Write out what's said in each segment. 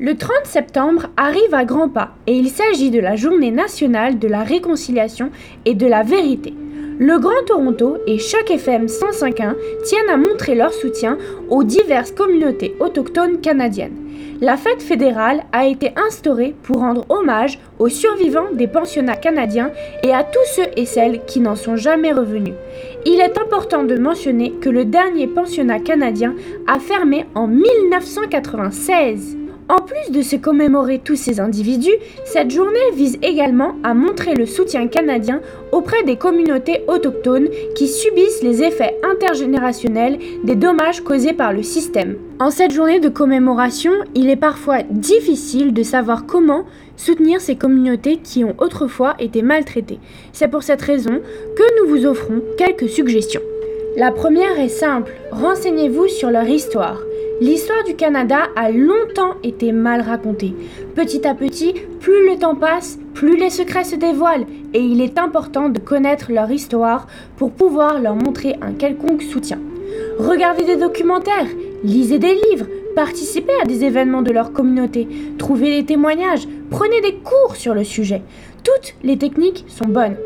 Le 30 septembre arrive à grands pas et il s'agit de la journée nationale de la réconciliation et de la vérité. Le Grand Toronto et Choc FM 105.1 tiennent à montrer leur soutien aux diverses communautés autochtones canadiennes. La fête fédérale a été instaurée pour rendre hommage aux survivants des pensionnats canadiens et à tous ceux et celles qui n'en sont jamais revenus. Il est important de mentionner que le dernier pensionnat canadien a fermé en 1996. En plus de se commémorer tous ces individus, cette journée vise également à montrer le soutien canadien auprès des communautés autochtones qui subissent les effets intergénérationnels des dommages causés par le système. En cette journée de commémoration, il est parfois difficile de savoir comment soutenir ces communautés qui ont autrefois été maltraitées. C'est pour cette raison que nous vous offrons quelques suggestions. La première est simple, renseignez-vous sur leur histoire. L'histoire du Canada a longtemps été mal racontée. Petit à petit, plus le temps passe, plus les secrets se dévoilent et il est important de connaître leur histoire pour pouvoir leur montrer un quelconque soutien. Regardez des documentaires, lisez des livres, participez à des événements de leur communauté, trouvez des témoignages, prenez des cours sur le sujet. Toutes les techniques sont bonnes.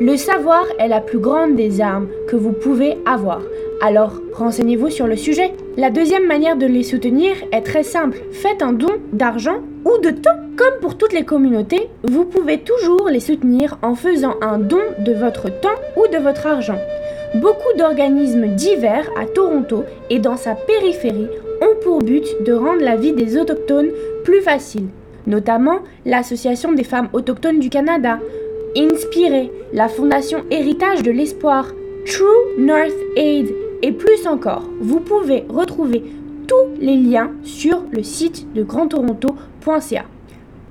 Le savoir est la plus grande des armes que vous pouvez avoir. Alors, renseignez-vous sur le sujet. La deuxième manière de les soutenir est très simple. Faites un don d'argent ou de temps. Comme pour toutes les communautés, vous pouvez toujours les soutenir en faisant un don de votre temps ou de votre argent. Beaucoup d'organismes divers à Toronto et dans sa périphérie ont pour but de rendre la vie des autochtones plus facile, notamment l'Association des femmes autochtones du Canada, Inspiré, la Fondation Héritage de l'Espoir, True North Aid et plus encore. Vous pouvez retrouver tous les liens sur le site de grandtoronto.ca.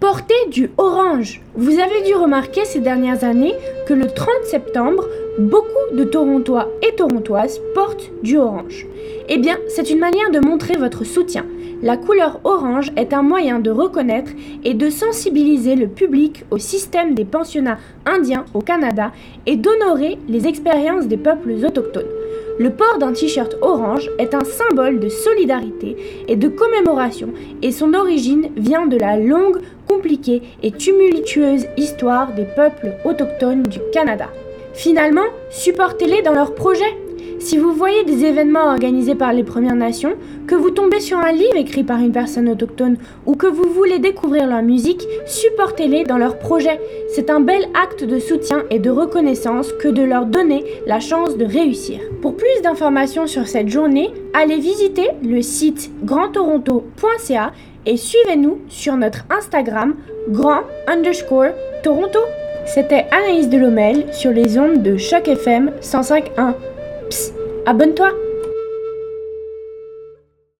Portez du orange. Vous avez dû remarquer ces dernières années que le 30 septembre, beaucoup de Torontois et Torontoises portent du orange. Eh bien, c'est une manière de montrer votre soutien. La couleur orange est un moyen de reconnaître et de sensibiliser le public au système des pensionnats indiens au Canada et d'honorer les expériences des peuples autochtones. Le port d'un t-shirt orange est un symbole de solidarité et de commémoration et son origine vient de la longue, compliquée et tumultueuse histoire des peuples autochtones du Canada. Finalement, supportez-les dans leurs projets. Si vous voyez des événements organisés par les Premières Nations, que vous tombez sur un livre écrit par une personne autochtone ou que vous voulez découvrir leur musique, supportez-les dans leurs projets. C'est un bel acte de soutien et de reconnaissance que de leur donner la chance de réussir. Pour plus d'informations sur cette journée, allez visiter le site grandtoronto.ca et suivez-nous sur notre Instagram grand underscore Toronto. C'était Anaïs Delomel sur les ondes de Choc FM 105.1. Abonne-toi